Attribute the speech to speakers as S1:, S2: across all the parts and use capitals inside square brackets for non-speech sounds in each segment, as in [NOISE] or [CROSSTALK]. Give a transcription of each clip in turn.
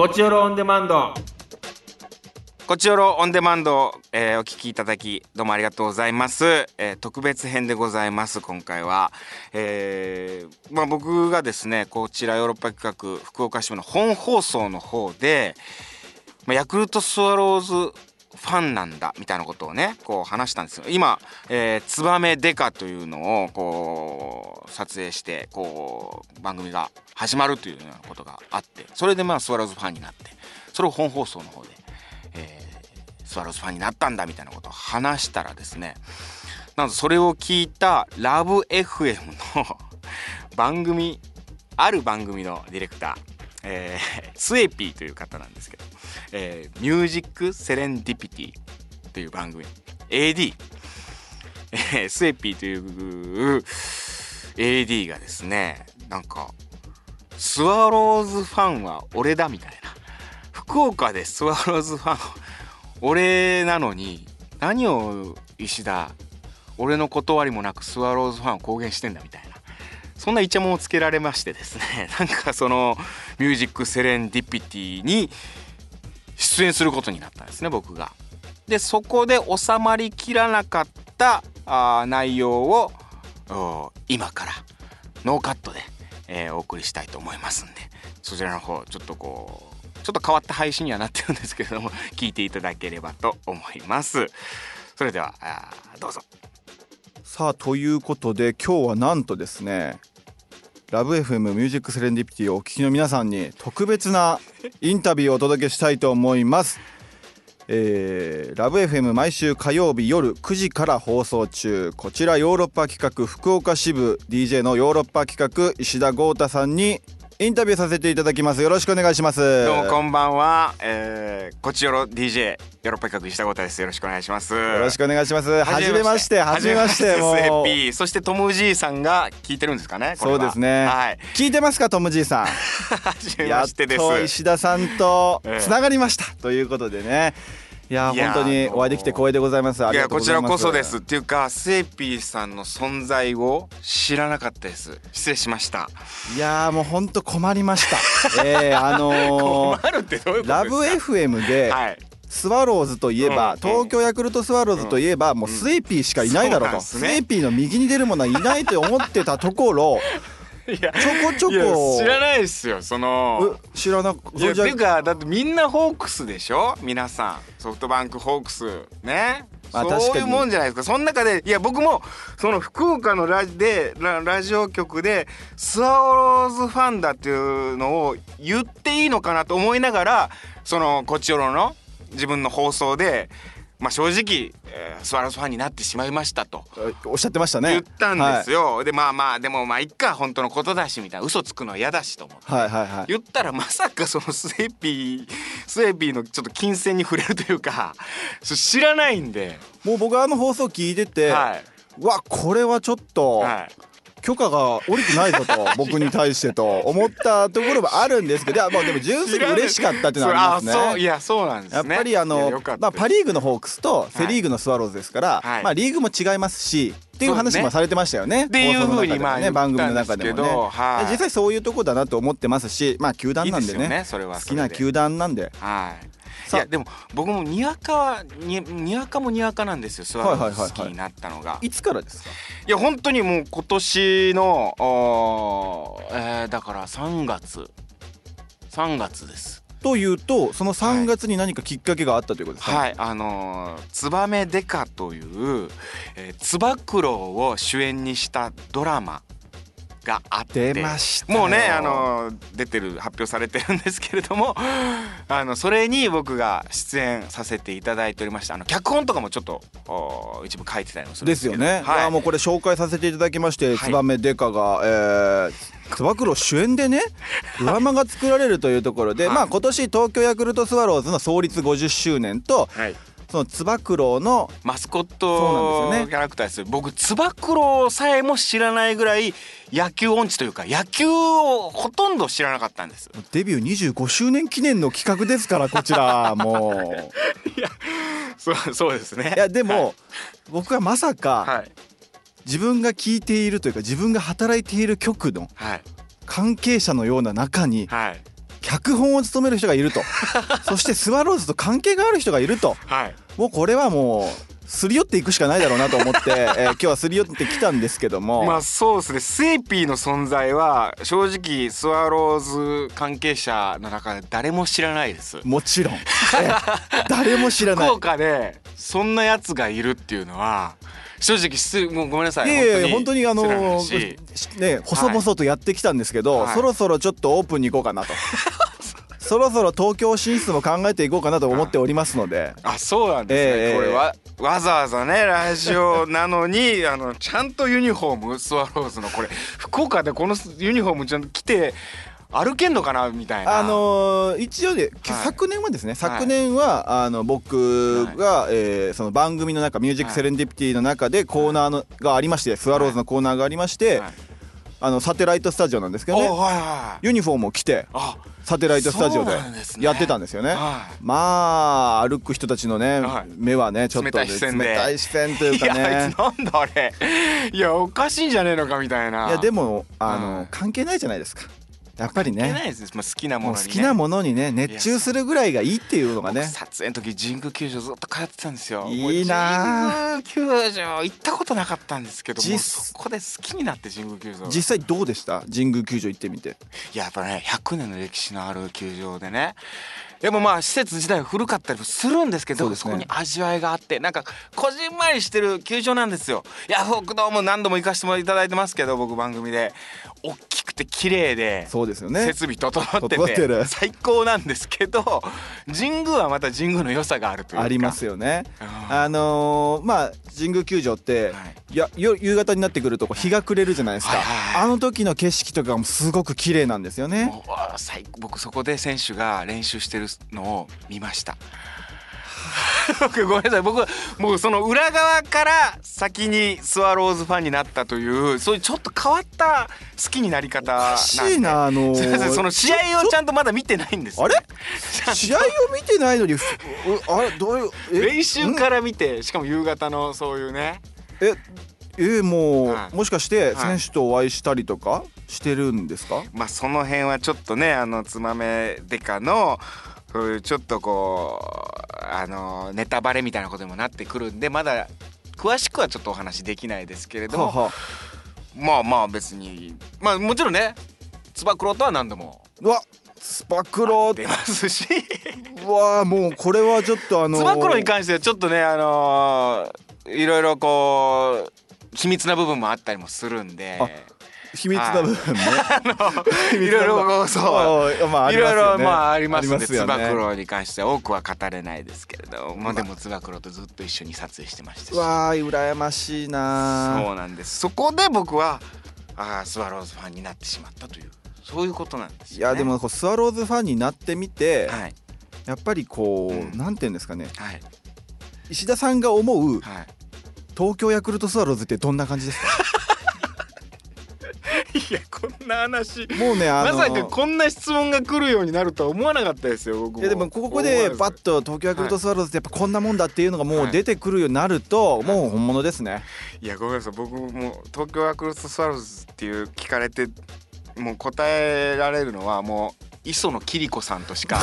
S1: こちよろオンデマンド。
S2: こちよろオンデマンド、えーお聞きいただきどうもありがとうございます、えー特別編でございます今回は、えーまあ、僕がですねこちらヨーロッパ企画福岡支部の本放送の方で、まあ、ヤクルトスワローズファンなんだみたいなことをねこう話したんですよ。今「えーツバメデカ」というのをこう撮影してこう番組が始まるというようなことがあってそれでまあスワローズファンになってそれを本放送の方で、えースワローズファンになったんだみたいなことを話したらですねなんとそれを聞いたラブ f m の [LAUGHS] 番組ある番組のディレクター、えースエピーという方なんですけど「えーミュージック・セレンディピティ」という番組 AD、えースエピーという AD がですねなんかスワローズファンは俺だみたいな。福岡でスワローズファン [LAUGHS] 俺なのに何を石田俺の断りもなくスワローズファンを公言してんだみたいな。そんなイチャモンをつけられましてですね [LAUGHS] なんかその「ミュージック・セレンディピティ」に出演することになったんですね僕が。でそこで収まりきらなかったあ内容を今からノーカットで、えーお送りしたいと思いますんでそちらの方ちょっとこうちょっと変わった配信にはなってるんですけれども [LAUGHS] 聞いていただければと思います。それではどうぞ。
S3: さあということで今日はなんとですねラブ f m ミュージックセレンディピティをお聞きの皆さんに特別なインタビューをお届けしたいと思います。えー、ラブ f m 毎週火曜日夜9時から放送中こちらヨーロッパ企画福岡支部 DJ のヨーロッパ企画石田剛太さんにインタビューさせていただきますよろしくお願いします
S2: どうもこんばんは。えー、こちよろ DJ ヨーロッパ企画石田豪太です。よろしくお願いします。よ
S3: よろしくお願いしますはじめましてはじめましてもう。
S2: SAP そしてトムじいさんが聞いてるんですかね。
S3: そうですね、
S2: はい。
S3: 聞いてますかトムじいさん？[LAUGHS]
S2: はじめ
S3: やっ
S2: ましてです。
S3: と石田さんと
S2: ええ
S3: つながりました、ということでねいや本当にお会いできて光栄でございます。あ
S2: いやこちらこそです。っていうかセーピーさんの存在を知らなかったです。失礼しました。
S3: いやーもう本当困りました。[LAUGHS] えー、あのーラブ FM で
S2: はい。
S3: スワローズといえば、
S2: うん
S3: 東京ヤクルトスワローズといえば、もうスエピーしかいないだろうと、スエピーの右に出るものはいないと思ってたところ [LAUGHS]
S2: いや
S3: ちょこちょこ。
S2: 知らないですよその。
S3: え知らなく
S2: いていうかだってみんなホークスでしょ？皆さん。ソフトバンクホークス。ね？
S3: まあ
S2: そういうもんじゃないですか。その中でいや僕もその福岡のラジでララジオ局でスワローズファンだっていうのを言っていいのかなと思いながらそのこっちよろの自分の放送でまあ正直、えースワローズファンになってしまいましたと。
S3: おっしゃってましたね。
S2: 言ったんですよ、でまあまあでもまあいっか本当のことだしみたいな嘘つくのは嫌だしと思って。
S3: はいはいはい。はい
S2: 言ったらまさかそのスエピースエピーのちょっと金銭に触れるというかそ知らないんで、
S3: もう僕あの放送聞いてて、
S2: はい、
S3: うわこれはちょっと
S2: はい、
S3: 許可が下りてないぞと僕に対してと思ったところもあるんですけど [LAUGHS] もうでも純粋に嬉しかったっていうのはありますね。
S2: そうあそう。いやそうなんですね。
S3: やっぱりあのまあ、パ・リーグのホークスとセ・リーグのスワローズですから、
S2: はい。
S3: まあ、リーグも違いますしっていう話もされてましたよね。
S2: っていうふうにまあ
S3: ね番組の中でもね。
S2: どはい。
S3: 実際そういうとこだなと思ってますしまあ球団なんでね。
S2: ねそれは
S3: 好きな球団なんで。
S2: はいやでも僕もにわかはににわかもにわかなんですよ。スワローズ好きになったのが、い
S3: いつからですか？
S2: や本当にもう今年のえーだから3月3月です。
S3: というとその3月に何かきっかけがあったということですか、
S2: はい、あのーツバメデカという、えー、つば九郎を主演にしたドラマがあって。
S3: 出ましたよ。
S2: もうね、あのー出てる発表されてるんですけれども [LAUGHS] あのそれに僕が出演させていただいておりました。あの脚本とかもちょっとお一部書いてたりもするん
S3: で
S2: ですけど。
S3: すよね、
S2: はい。
S3: もうこれ紹介させていただきまして、
S2: い。
S3: ツバメデカが、えー、つば九郎主演でね [LAUGHS] ドラマが作られるというところで、
S2: はい。
S3: まあ今年東京ヤクルトスワローズの創立50周年と
S2: はい
S3: そのつば九郎の
S2: マスコットキャラクターです。僕つば九郎さえも知らないぐらい野球音痴というか野球をほとんど知らなかったんです。
S3: デビュー25周年記念の企画ですからこちらも [LAUGHS]
S2: そうそうですね。
S3: ういやでも、僕はまさか、
S2: はい。
S3: 自分が聞いているというか自分が働いている局の
S2: はい。
S3: 関係者のような中に
S2: はい。
S3: キ脚本を務める人がいると。[LAUGHS] そしてスワローズと関係がある人がいると。
S2: はい。
S3: もうこれはもうすり寄っていくしかないだろうなと思って、[LAUGHS] えー今日はすり寄ってきたんですけども、
S2: まあそうですね。スエピーの存在は正直スワローズ関係者の中で誰も知らないです。
S3: もちろん、えー [LAUGHS] 誰も知らない。
S2: 福岡でそんなやつがいるっていうのは正直もうごめんなさい。
S3: いやいや本当にあのね細々とやってきたんですけど、
S2: はい。
S3: そろそろちょっとオープンに行こうかなとそろそろ東京進出も考えていこうかなと思っておりますので。
S2: あそうなんですね、
S3: ええ
S2: これはわざわざねラジオなのに [LAUGHS] あのちゃんとユニフォームスワローズのこれ福岡でこのユニフォームちゃんと着て歩けんのかなみたいな。
S3: あのー一応ね、
S2: はい。
S3: 昨年はですね昨年は、あの僕が、えーその番組の中「ミュージックセレンディピティ」の中でコーナーのがありましてスワローズのコーナーがありまして、
S2: はい。
S3: あのサテライトスタジオなんですけどね。ユニフォームを着て
S2: あ
S3: サテライトスタジオでやってたんですよね。
S2: はい。
S3: まあ歩く人たちのね、
S2: はい。
S3: 目はねちょっと
S2: 冷たい視線
S3: というかね。
S2: いつなんだあれ。いやおかしいんじゃねえのかみたいな。い
S3: いやでもあの、
S2: はい。
S3: 関係ないじゃないですかやっぱりね。
S2: まあ、好きなものに、ね、
S3: 好きなものにね熱中するぐらいがいいっていうのがね。
S2: 僕撮影の時神宮球場ずっと通ってたんですよ。
S3: いいな
S2: 神宮球場行ったことなかったんですけどもそこで好きになって神宮球場。
S3: 実際どうでした？神宮球場行ってみて。
S2: いややっぱね100年の歴史のある球場でね。でもまあ施設自体は古かったりもするんですけどそ,、
S3: すね。
S2: こに味わいがあってなんかこじんまりしてる球場なんですよ。いや僕どうも何度も行かせてもいただいてますけど僕番組で。大きくて綺麗で
S3: そうですよね。
S2: 設備整って
S3: て
S2: 最高なんですけど神宮はまた神宮の良さがあるというか。
S3: ありますよね。
S2: うん。
S3: あのーまあ神宮球場って、
S2: はい。
S3: いやよ夕方になってくると日が暮れるじゃないですか、
S2: はいはいはい。
S3: あの時の景色とかもすごく綺麗なんですよね。
S2: 僕そこで選手が練習してるのを見ました [LAUGHS] 僕ごめんなさい。僕もうその裏側から先にスワローズファンになったというそういうちょっと変わった好きになり方なんで。
S3: しいなあのー。[LAUGHS]
S2: その試合をちゃんとまだ見てないんですよ。
S3: あれ？[LAUGHS] 試合を見てないのにあれどういうえ？
S2: 練習から見てしかも夕方のそういうね。
S3: ええもう、
S2: はい。
S3: もしかして
S2: はい。
S3: 選手とお会いしたりとかしてるんですか、
S2: まあその辺はちょっとねあのつまめデカのそういうちょっとこうあのネタバレみたいなことにもなってくるんでまだ詳しくはちょっとお話できないですけれども、
S3: はあはあ
S2: まあまあ別にまあもちろんねつば九郎とは何度も
S3: うわスパクロ。
S2: 出ますし。
S3: うわもうこれはちょっとあの
S2: つば九郎に関してはちょっとねあのいろいろこう秘密な部分もあったりもするんで。
S3: あ秘密な部分ね、
S2: い。[LAUGHS] ろいろそう
S3: うまあ
S2: いろいろまああ
S3: あ
S2: りますんでつば九郎に関しては多くは語れないですけれどまあ。でもつば九郎とずっと一緒に撮影してましたし。
S3: わー羨ましいな。
S2: そうなんです。そこで僕はあースワローズファンになってしまったというそういうことなんですよ、ね、
S3: いやでもこうスワローズファンになってみて、
S2: はい。
S3: やっぱりこう、
S2: うん。
S3: なんていうんですかね。
S2: はい。
S3: 石田さんが思う
S2: はい。
S3: 東京ヤクルトスワローズってどんな感じですか？
S2: いやこんな話。
S3: もうねあの
S2: まさかこんな質問が来るようになるとは思わなかったですよ僕も。
S3: いやでもここでバッと東京ヤクルトスワローズってやっぱこんなもんだっていうのがもう出てくるようになるともう本物ですね。
S2: いやごめんなさい。僕も東京ヤクルトスワローズっていう聞かれてもう答えられるのはもう磯野桐子さんとしか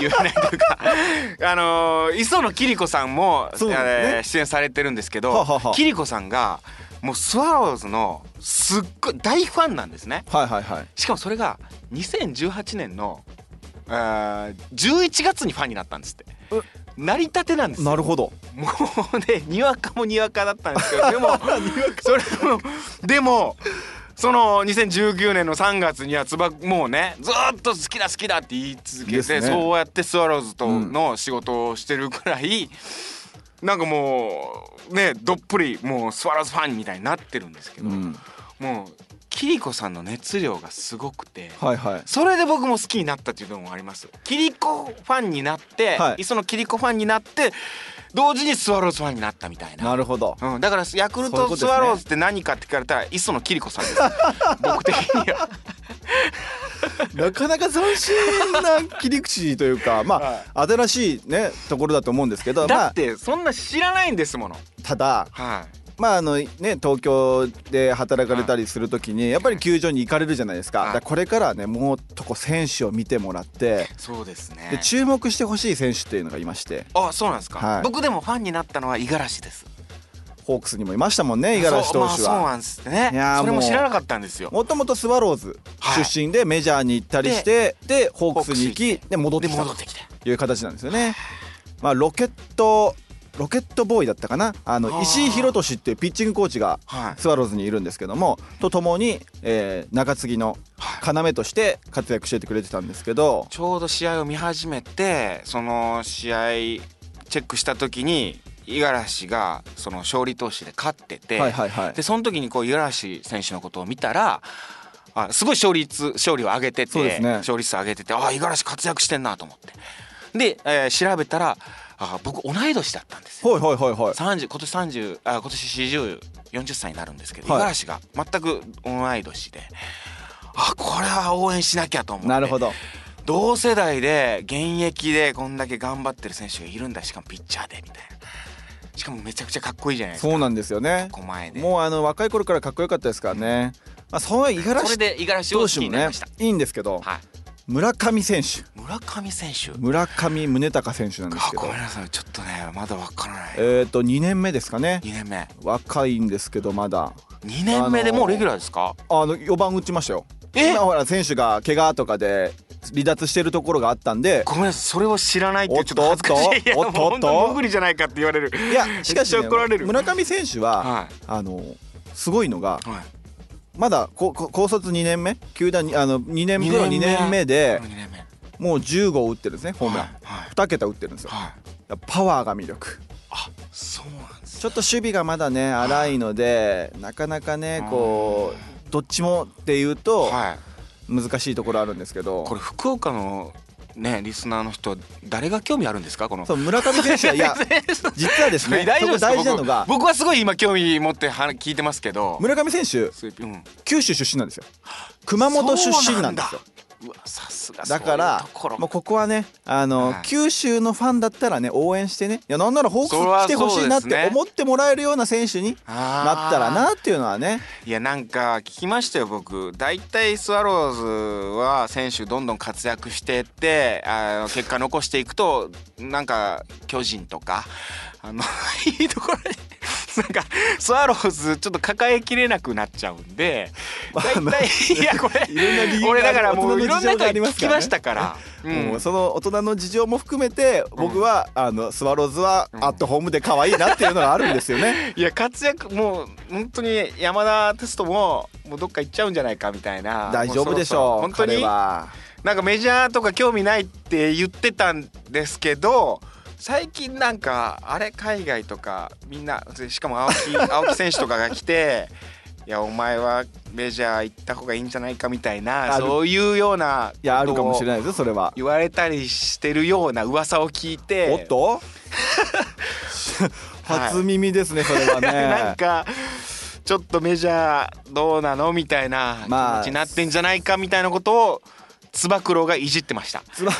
S2: 言えないというか [LAUGHS] あのー磯野桐子さんも、
S3: ね。
S2: えー出演されてるんですけど、桐子さんがもうスワローズのすっごい大ファンなんですね。
S3: はいはいはい。
S2: しかもそれが2018年のあー11月にファンになったんですって。
S3: え？
S2: 成り立てなんですよ。
S3: なるほど。
S2: もうねにわかもにわかだったんですけどでも [LAUGHS] それもでもその2019年の3月にはつばもうねずーっと好きだ好きだって言い続けて、
S3: ね。
S2: そうやってスワローズとの仕事をしてるくらい、なんかもうねどっぷりもうスワローズファンみたいになってるんですけど、
S3: うん
S2: もう桐子さんの熱量がすごくて。
S3: はいはい
S2: それで僕も好きになったっていうのもあります。キリコファンになって、
S3: はい
S2: 磯野キリコファンになって同時にスワローズファンになったみたいな。
S3: なるほど
S2: うん、だからヤクルトスワローズって何かって聞かれたら磯野キリコさんです。[LAUGHS] 僕的には。
S3: なかなか斬新な切り口というかまあ新しいねところだと思うんですけどまあ
S2: だってそんな知らないんですもの。
S3: ただ
S2: は
S3: まああのね東京で働かれたりするときにやっぱり球場に行かれるじゃないですか,、
S2: はい。
S3: だからこれからはねもっとこう選手を見てもらって
S2: そうですね。
S3: で注目してほしい選手っていうのがいまして。
S2: あそうなんですか、
S3: はい。
S2: 僕でもファンになったのは五十嵐です
S3: ホークスにもいましたもんね五十嵐投手
S2: そう,、まあ、そう
S3: は。
S2: なんですね。
S3: いやー
S2: それも知らなかったんですよ。
S3: もともとスワローズ
S2: はい。
S3: 出身でメジャーに行ったりしてでホークスに行きで戻って。
S2: で
S3: きた
S2: 戻ってきて
S3: という形なんですよね。まあロケットロケットボーイだったかな。あの石井宏俊っていうピッチングコーチが
S2: はい。
S3: スワローズにいるんですけどもとともに、えー中継ぎの要として活躍しててくれてたんですけど
S2: ちょうど試合を見始めてその試合チェックした時に五十嵐がその勝利投手で勝ってて、
S3: はいはいはい。
S2: でその時にこう五十嵐選手のことを見たらあすごい勝率勝利を上げてて、
S3: ね。
S2: 勝率上げててあ五十嵐活躍してんなと思って。で、えー調べたらあ僕同い年だったんですよ。
S3: はいはいはいはい。
S2: 30今年30あ今年4040歳になるんですけど五
S3: はい。
S2: 十嵐が全く同い年であこれは応援しなきゃと思って。
S3: なるほど。
S2: 同世代で現役でこんだけ頑張ってる選手がいるんだ。しかもピッチャーでみたいなしかもめちゃくちゃかっこいいじゃないですか。
S3: そうなんですよね。もうあの若い頃からかっこよかったですからね、まあ、その五十嵐投手もねいいんですけど
S2: はい。
S3: 村上選手。
S2: 村上選手。
S3: 村上宗隆選手なんです
S2: あ
S3: けど。
S2: ごめんなさい。ちょっとねまだわからない。
S3: えっ、と2年目ですかね。
S2: 2年目。
S3: 若いんですけどまだ。
S2: 2年目でもうレギュラーですか？
S3: あの4番打ちましたよ。
S2: え
S3: 今ほら選手が怪我とかで離脱してるところがあったんで。
S2: ごめんなさいそれを知らないってちょっと恥ずかしい。いや
S3: おっとおっと。
S2: もう本当にモグリじゃないかって言われる。
S3: いやしかし、ね村上選手は、
S2: は
S3: あのすごいのが
S2: いはい。
S3: まだ高卒2年目？球団にあの2年プロ2
S2: 二年目
S3: で
S2: 2年目。
S3: もう10号打ってるんですねホームラン、
S2: はいはい。
S3: 2桁打ってるんですよ。
S2: はい。
S3: パワーが魅力。
S2: あそうなんです
S3: ちょっと守備がまだね荒いのでなかなかねこうどっちもっていうと
S2: はい。
S3: 難しいところあるんですけど。
S2: これ福岡のねリスナーの人誰が興味あるんですか？この。
S3: そう村上選手はいや [LAUGHS] 実はですね
S2: 大丈夫
S3: 大事なのが
S2: 僕僕はすごい今興味持っては聞いてますけど。
S3: 村上選手
S2: すうん。
S3: 九州出身なんですよ。熊本出身なんですよ
S2: さすが
S3: だから
S2: そうころ。
S3: もうここはねあの、
S2: はい。
S3: 九州のファンだったらね応援してね。いやなんならホークス来てほしいなって思ってもらえるような選手になったらなっていうのはね。
S2: いやなんか聞きましたよ僕。大体スワローズは選手どんどん活躍してってあの結果残していくとなんか巨人とかあの [LAUGHS] いいところになんかスワローズちょっと抱えきれなくなっちゃうんで
S3: まあ
S2: 大体いやこれ
S3: いろんな理由が
S2: 俺だからもういろんな人聞きましたから。うん。
S3: もうその大人の事情も含めて僕は、あのスワローズはアットホームで可愛いなっていうのがあるんですよね。
S2: いや活躍もう本当に山田テストももうどっか行っちゃうんじゃないかみたいな。
S3: 大丈夫でしょう。
S2: 本当に？なんかメジャーとか興味ないって言ってたんですけど最近なんかあれ海外とかみんなしかも青木 [LAUGHS] 青木選手とかが来ていやお前はメジャー行った方がいいんじゃないかみたいなそういうようない
S3: やあるかもしれ
S2: ない
S3: ですよそれは。
S2: 言われたりしてるような噂を聞いて
S3: おっと？[LAUGHS] 初耳ですねそれはね。[LAUGHS]
S2: なんかちょっとメジャーどうなのみたいな気
S3: まあ
S2: 持ちになってんじゃないかみたいなことをつば九郎がいじってました。
S3: つば
S2: は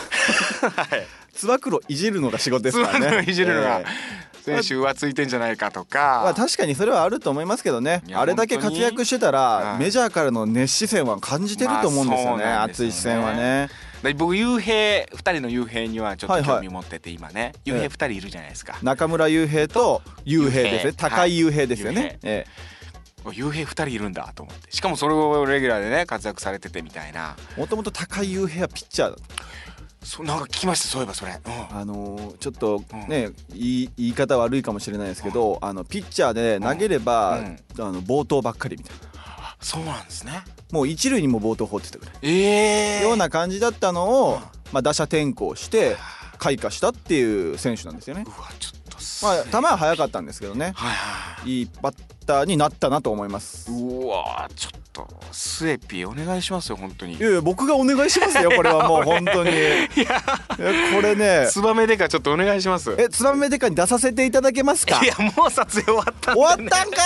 S2: い
S3: つば九郎いじるのが仕事ですからね。
S2: つば九郎いじるのが
S3: え
S2: 選手浮ついてんじゃないかと
S3: まあ
S2: か。
S3: 確かにそれはあると思いますけどね。あれだけ活躍してたら、
S2: はい
S3: メジャーからの熱視線は感じてると思うんですよね,、
S2: まあ
S3: 熱い視線はね。
S2: で僕雄平二人の雄平にはちょっと興味持ってて今ね。雄平二人いるじゃないですか。
S3: 中村悠平と悠平ですね。高い悠平ですよね、
S2: はい。
S3: え
S2: 雄平二人いるんだと思って。しかもそれをレギュラーでね活躍されててみたいな。
S3: えもともと高い悠平はピッチャーだ
S2: そうなんか聞きましたそういえばそれ。うん。
S3: あのーちょっとね、言い言い方悪いかもしれないですけど、あのピッチャーで投げれば、
S2: うん。
S3: あの暴投ばっかりみたいな。
S2: そうなんですね。
S3: もう一塁にも暴投放ってたぐら。い、
S2: ええ
S3: ような感じだったのを、まあ、打者転向して開花したっていう選手なんですよね。
S2: う。わちょっとす
S3: まあ球は速かったんですけどね。
S2: はいはい
S3: い。いバッターになったなと思います。
S2: うわちょっとスエピお願いしますよ本当に。
S3: いやいや僕がお願いしますよ [LAUGHS] これはもう本当に。いやこれね。
S2: ツバメデカちょっとお願いします。
S3: えツバメデカに出させていただけますか？
S2: いやもう撮影終わったね、
S3: 終わったんかい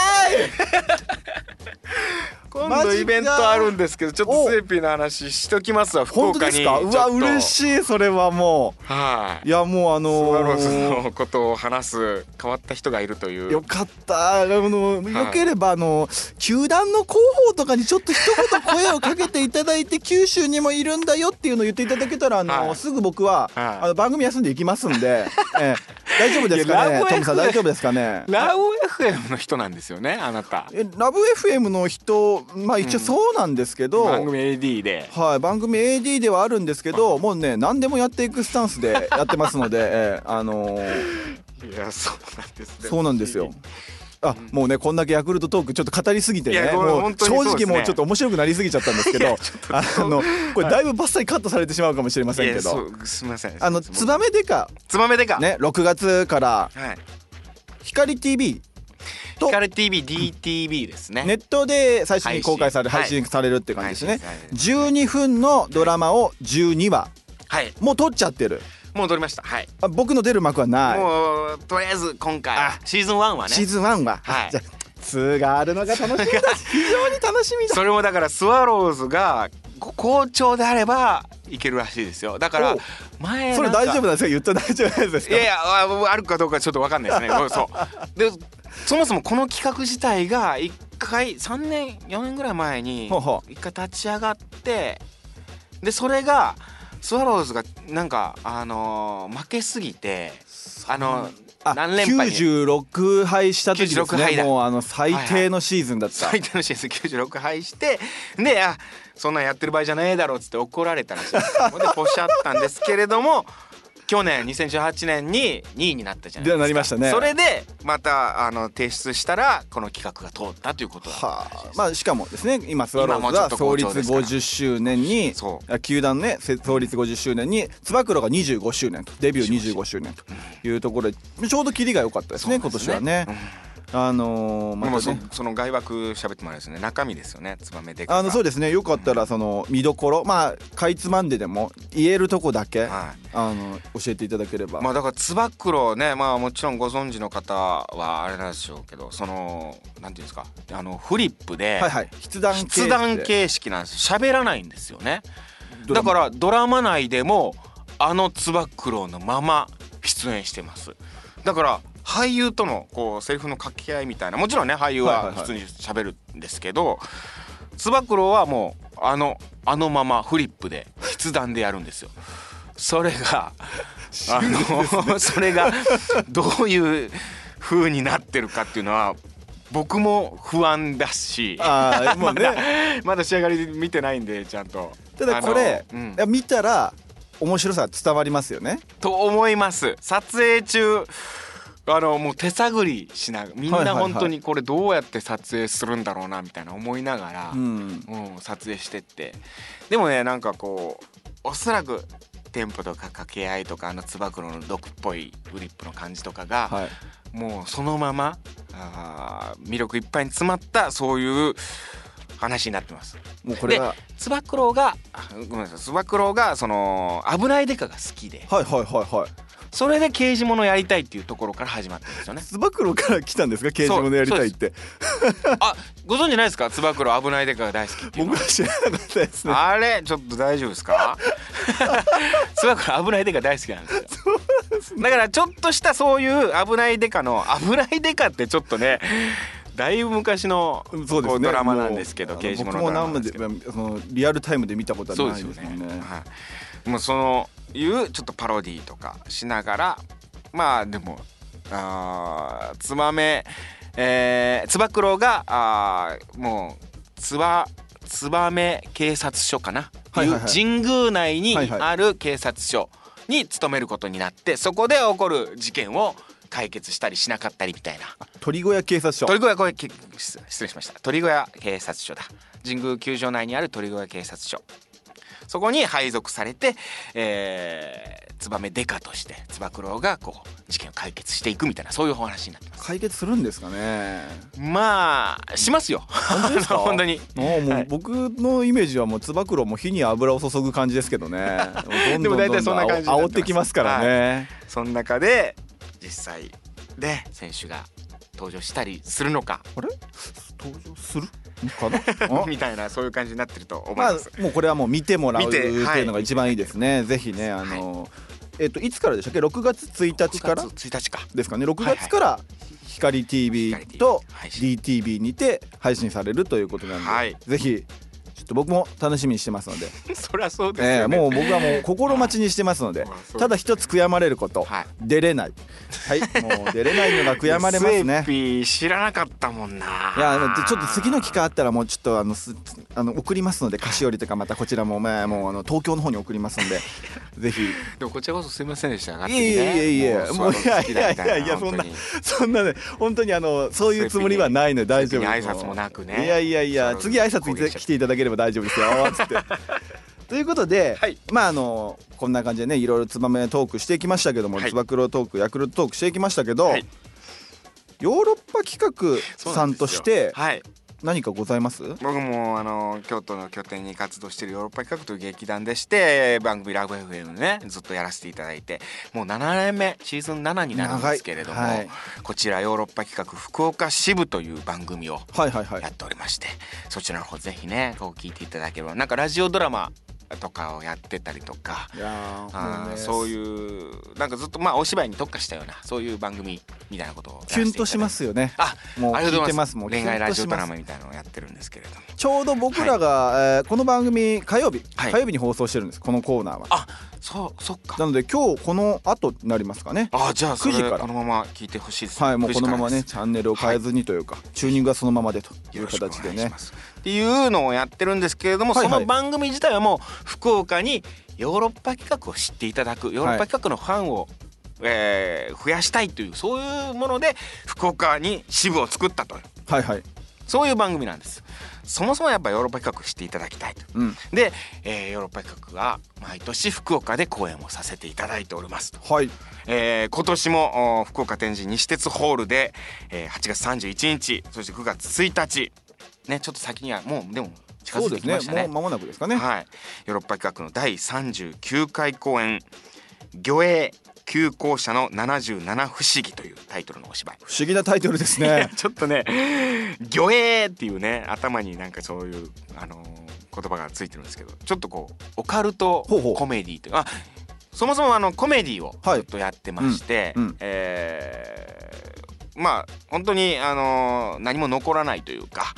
S2: 今度イベントあるんですけどちょっとスエピーの話しときますわ福岡に。
S3: か？うわ嬉
S2: い
S3: しいそれはも
S2: はい。
S3: いやもうあ
S2: スワローズ
S3: の
S2: のことを話す変わった人がいるという。
S3: よかった。あのよければあの球団の広報とかにちょっと一言声をかけていただいて九州にもいるんだよっていうのを言っていただけたらあの、
S2: はい。
S3: すぐ僕は、
S2: はい。
S3: あの番組休んで行きますんで、[LAUGHS] ええ大丈夫ですかね？トムさん大丈夫ですかね？
S2: ラウ FM の人なんですよねあなた。
S3: えラブ FM の人まあ一応そうなんですけど、
S2: 番組 AD で。
S3: はい、番組 AD ではあるんですけど、もうね何でもやっていくスタンスでやってますので、ええあのー
S2: いやそうなんですね。
S3: そうなんですよ。あもうねこんだけヤクルトトークちょっと語りすぎてねもう正直もうちょっと面白くなりすぎちゃったんですけどあのこれだいぶバッサリカットされてしまうかもしれませんけど。
S2: すみません。
S3: あのツバメデカ。
S2: ツバメデカ。
S3: ね6月から
S2: はい。
S3: 光 TV と
S2: 光 TVDTV ですね。
S3: ネットで最初に公開され
S2: 配信。
S3: されるって感じですね。
S2: 配信さ
S3: 12分のドラマを12話。
S2: はい。
S3: もう撮っちゃってる
S2: もう撮りました。はい。
S3: あ僕の出る幕はない。
S2: もうとりあえず今回
S3: あ
S2: シーズン1はね。
S3: シーズン1は、
S2: はい。[LAUGHS]
S3: じゃあ2があるのが楽しみだ。非常に楽しみだ
S2: それもだからスワローズがこ好調であればいけるらしいですよ。だから
S3: お
S2: 前
S3: それ大丈夫
S2: 夫
S3: なんですか？言ったら大丈夫ですか？
S2: いやいやああるかどうかちょっと分かんないですね。[LAUGHS] そう。でそもそもこの企画自体が1回3年4年ぐらい前に
S3: ほうほ
S2: 1回立ち上がってでそれがスワローズがなんかあのー負けすぎてあの
S3: あ
S2: 何連敗に。
S3: 96敗した時です
S2: 96敗だ。
S3: ねもうあの最低のシーズンだった、
S2: 最低のシーズン96敗してであそんなんやってる場合じゃねえだろっつって怒られたらしい。[LAUGHS] でポシャったんですけれども去年2018年に2位になったじゃないですか。
S3: でなりましたね。
S2: それでまたあの提出したらこの企画が通ったということ。
S3: はあ。まあしかもですね今スワローズが
S2: 今もちょっと
S3: 創立
S2: 好調ですから。
S3: 50周年に球団ねせ創立50周年につば九郎が25周年とデビュー25周年というところでちょうどキリが良かったですね今年はね、あのー
S2: うん、もうそ
S3: またね。
S2: その外枠喋ってもらいですね。中身ですよね。ツバメでか
S3: あのそうですね。よかったらその見どころ。まあかいつまんででも言えるとこだけ、
S2: はい。
S3: あの教えていただければ、
S2: まあだからつば九郎ねまあもちろんご存知の方はあれなんでしょうけどそのなんていうんですかあのフリップで
S3: はいはい。筆談形式。で
S2: 筆談形式なんです喋らないんですよね。だからドラマ内でもあのつば九郎のまま出演してます。だから俳優とのこうセリフの掛け合いみたいなもちろんね俳優
S3: は
S2: 普通に喋るんですけどつば九郎はもうあのあのままフリップで筆談でやるんですよ。それがあの [LAUGHS] それがどういう風になってるかっていうのは僕も不安だし
S3: あーもう [LAUGHS]
S2: まだ
S3: ね
S2: まだ仕上がり見てないんでちゃんと。
S3: ただこれ、
S2: うん。
S3: 見たら面白さが伝わりますよね。
S2: と思います。撮影中あのもう手探りしながらみんな本当にこれどうやって撮影するんだろうなみたいな思いながら、
S3: うん。
S2: うん、撮影してって。でもねなんかこうおそらくテンポとか掛け合いとかあのつば九郎の毒っぽいフリップの感じとかが、
S3: はい。
S2: もうそのままあー魅力いっぱいに詰まったそういう話になってます。
S3: もうこれが
S2: つば九郎があごめんなさいつば九郎がその危ないデカが好きで。
S3: はいはいはいはい
S2: それで刑事物やりたいっていうところから始まったんですよね。
S3: つば九郎から来たんですか？刑事物やりたいって。
S2: あご存知ないですか？つば九郎危ないデカが大好き
S3: 僕は知らなかったですね。
S2: あれ？ちょっと大丈夫ですか？[LAUGHS] つば九郎危ないデカ大好きなんですよ。だからちょっとしたそういう危ないデカの危ないデカってちょっとねだいぶ昔の
S3: そうですね。
S2: ドラマなんですけど
S3: もう
S2: 刑事
S3: も何で
S2: ラマなんですけど。
S3: そのリアルタイムで見たことはない
S2: そうですよね。
S3: ですもんね。
S2: はい、もうそのいうちょっとパロディーとかしながらまあでもあーつばめえーつば九郎があーもうつばつばめ警察署かな、
S3: はいは
S2: 神宮内にある警察署に勤めることになってそこで起こる事件を解決したりしなかったりみたいな。
S3: 鳥小屋警察署。
S2: 鳥小屋失礼しました。鳥小屋警察署だ。神宮球場内にある鳥小屋警察署そこに配属されて、えー、ツバメデカとしてつば九郎がこう事件を解決していくみたいなそういうお話になってます。
S3: 解決するんですかね。
S2: まあしますよ。
S3: 本当 [LAUGHS]
S2: に。
S3: もうも
S2: はい。
S3: う僕のイメージはもうつば九郎も火に油を注ぐ感じですけどね。[LAUGHS]
S2: でも大体そんな感じ
S3: 煽ってきますからね。
S2: その中で実際で選手が登場したりするのか。
S3: あれ？登場する？[LAUGHS]
S2: みたいなそういう感じになってると思い
S3: ま
S2: ます、
S3: あもうこれはもう見てもらうって
S2: い
S3: いうのが一番いいですね、ぜひねあの、えっといつからでしたっけ？6月1日から
S2: ？9月1日か。
S3: ですかね。6月から光 TV と DTV にて配信されるということなんで、
S2: はい。
S3: ぜひっと僕も楽しみにしてますので、[LAUGHS]
S2: そりゃそうです
S3: え
S2: よね、
S3: ーもう僕はもう心待ちにしてますので。ただ一つ悔やまれること、
S2: はい。
S3: 出れない。はい。もう出れないのが悔やまれますね。
S2: ピ知らなかったもんな。い
S3: やちょっと次の機会あったらもうちょっとあのすあの送りますので菓子折りとかまたこちらも。まあもうあの東京の方に送りますんで。[LAUGHS] ぜひ。
S2: でもこちらこそすいませんでした
S3: いえいえいえ。いえもういやいやいやいやそんなそんなね本当にあのそういうつもりはないので大丈夫。
S2: 挨拶もなくね。
S3: いやいやいや次挨拶来ていただければ大丈夫ですよつって。[LAUGHS] ということで、
S2: はい。
S3: まああのこんな感じでねいろいろつばめトークしていきましたけども、
S2: はい。
S3: つば九郎トークヤクルトトークしていきましたけど、
S2: はい。
S3: ヨーロッパ企画さ
S2: ん
S3: として
S2: はい
S3: 何かございます？
S2: 僕もあの京都の拠点に活動しているヨーロッパ企画という劇団でして番組「ラブ f m ねずっとやらせていただいてもう7年目シーズン7になるんですけれども、
S3: はい。
S2: こちらヨーロッパ企画福岡支部という番組を
S3: はいはいはい。
S2: やっておりましてそちらの方ぜひねこう聞いていただければ。なんかラジオドラマとかをやってたりとか。あーそういうなんかずっとまあお芝居に特化したようなそういう番組みたいなことを
S3: キュンとしますよね。
S2: あ
S3: もう聞いてますすもう
S2: 恋愛ラジオドラマみたいなのをやってるんですけれども。
S3: ちょうど僕らが、えーこの番組火曜日、
S2: はい。
S3: 火曜日に放送してるんです。このコーナーは。
S2: あそうそっか。
S3: なので今日この後になりますかね。
S2: あじゃあそれ
S3: 9時から。
S2: このまま聞いてほしいです。
S3: はいもうこのままね
S2: 9時
S3: チャンネルを変えずにというか、チューニングはそのままでという形でね
S2: っていうのをやってるんですけれども、
S3: はいはい。
S2: その番組自体はもう福岡にヨーロッパ企画を知っていただくヨーロッパ企画のファンを、えー増やしたいというそういうもので福岡に支部を作ったという。
S3: はいはい。
S2: そういう番組なんです。そもそもやっぱヨーロッパ企画知っていただきたいと。
S3: うん。
S2: で、えーヨーロッパ企画は毎年福岡で公演をさせていただいておりますと。
S3: はい。
S2: えー今年もお福岡天神西鉄ホールで、えー8月31日そして9月1日ねちょっと先にはもうでも近づいてきましたね。
S3: もう間もなくですかね、
S2: はい。ヨーロッパ企画の第39回公演「魚影急行車の77不思議」というタイトルのお芝居。
S3: 不思議なタイトルですね。[LAUGHS]
S2: ちょっとね「魚影」っていうね頭になんかそういう、あのー言葉がついてるんですけどちょっとこうオカルトコメディというあそもそもあのコメディを
S3: はい。
S2: ずっとやってまして、
S3: うんうん。
S2: えーまあ本当に、あのー何も残らないというか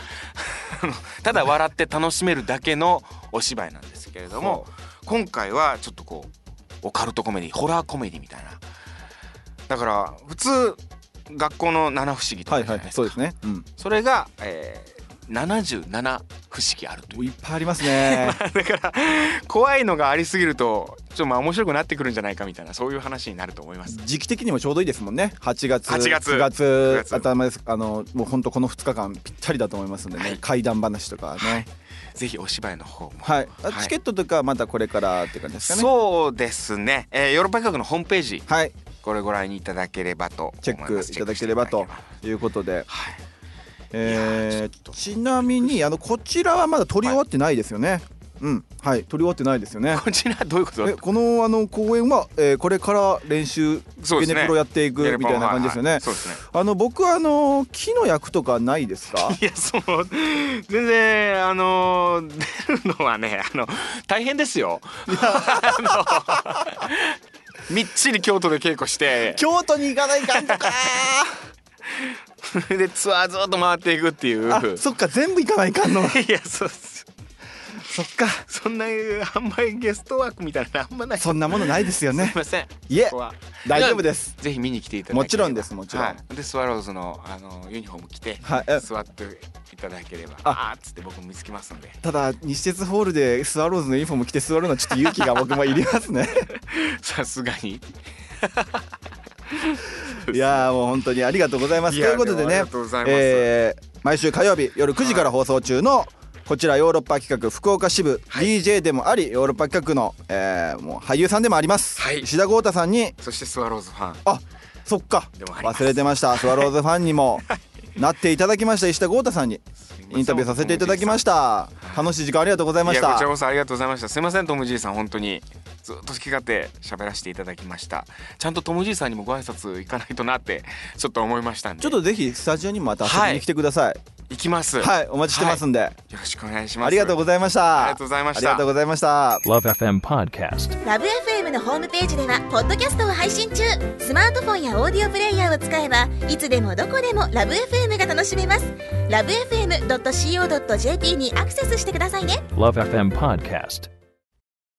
S2: [LAUGHS] ただ笑って楽しめるだけのお芝居なんですけれども今回はちょっとこうオカルトコメディホラーコメディみたいな。だから普通学校の七不思議と
S3: はいはい
S2: かじゃないですか、
S3: そうですね。うん。
S2: それが、えー、77不思議あるとい
S3: っぱいありますね。[LAUGHS]
S2: だから怖いのがありすぎるとちょっとまあ面白くなってくるんじゃないかみたいなそういう話になると思います。
S3: 時期的にもちょうどいいですもんね。8月
S2: 8月。
S3: 9月。
S2: 9月。
S3: 頭です。あのもう本当この2日間ぴったりだと思いますんでね、
S2: はい。
S3: 怪談話とかね。
S2: ぜひお芝居の方も。
S3: はい、チケットとかまたこれからって感じですかね。
S2: そうですね、えー、ヨーロッパ企画のホームページ。
S3: はい。
S2: これご覧いただければと
S3: チェックいただければと。いうことで、
S2: はい
S3: えー
S2: ち
S3: なみにあのこちらはまだ撮り終わってないですよね、うん。はい撮り終わってないですよね。
S2: こちらどういうこと？
S3: えこのあの公演は、えーこれから練習
S2: ね。
S3: ゲネプロやっていくみたいな感じですよね、
S2: はいはいそうですね。
S3: あの僕はあの木の役とかないですか？[LAUGHS]
S2: いやその全然あの出るのはねあの大変ですよ。[LAUGHS] みっちり京都で稽古して。[LAUGHS]
S3: 京都に行かないかんとか [LAUGHS]
S2: でツアーずっと回っていくっていう。
S3: あそっか全部行かないかんの。[LAUGHS]
S2: いやそうっす
S3: そっか。
S2: そんなあんまりゲストワークみたいなのあんまない。
S3: そんなものないですよ
S2: す
S3: ね
S2: いません。
S3: いえ大丈夫です。
S2: ぜひ見に来ていただければ
S3: もちろんですもちろん。
S2: はい、でスワローズのあのユニフォーム着て、
S3: はいえ。
S2: 座っていただければ
S3: あ。
S2: っつって僕も見つけますんで。
S3: ただ西鉄ホールでスワローズのユニフォーム着て座るのはちょっと勇気が僕もいりますね。[LAUGHS]
S2: さすがに
S3: いやーもう本当にありがとうございます。と
S2: い
S3: うことでねえー毎週火曜日夜9時から放送中のこちらヨーロッパ企画福岡支部、
S2: はい。
S3: DJ でもありヨーロッパ企画の、えーもう俳優さんでもあります、
S2: はい。
S3: 石田豪太さんに。
S2: そしてスワローズファン。
S3: あそっか。忘れてました。[LAUGHS] スワローズファンにもなっていただきました。石田豪太さんにインタビューさせていただきました。楽しい時間ありがとうございまし
S2: いやこち
S3: た
S2: らこそありがとうございました。すいませんトム・ジーさん。本当にずっと好き勝手喋らせていただきました。ちゃんとトム・ジーさんにもご挨拶行かないとなってちょっと思いましたんで。
S3: ちょっとぜひスタジオにもまた遊びに来てください、
S2: 行きます。
S3: はいお待ちしてますんで、
S2: よろしくお願いします。
S3: ありがとうございました。
S2: ありがとうございました。
S3: ありがとうございました。
S1: Love FM Podcast.
S4: ラブ f m のホームページではポッドキャストを配信中。スマートフォンやオーディオプレイヤーを使えばいつでもどこでもラブ f m が楽しめます。ラブ FM.co.jp にアクセスしてくださいね。
S1: Love FM Podcast.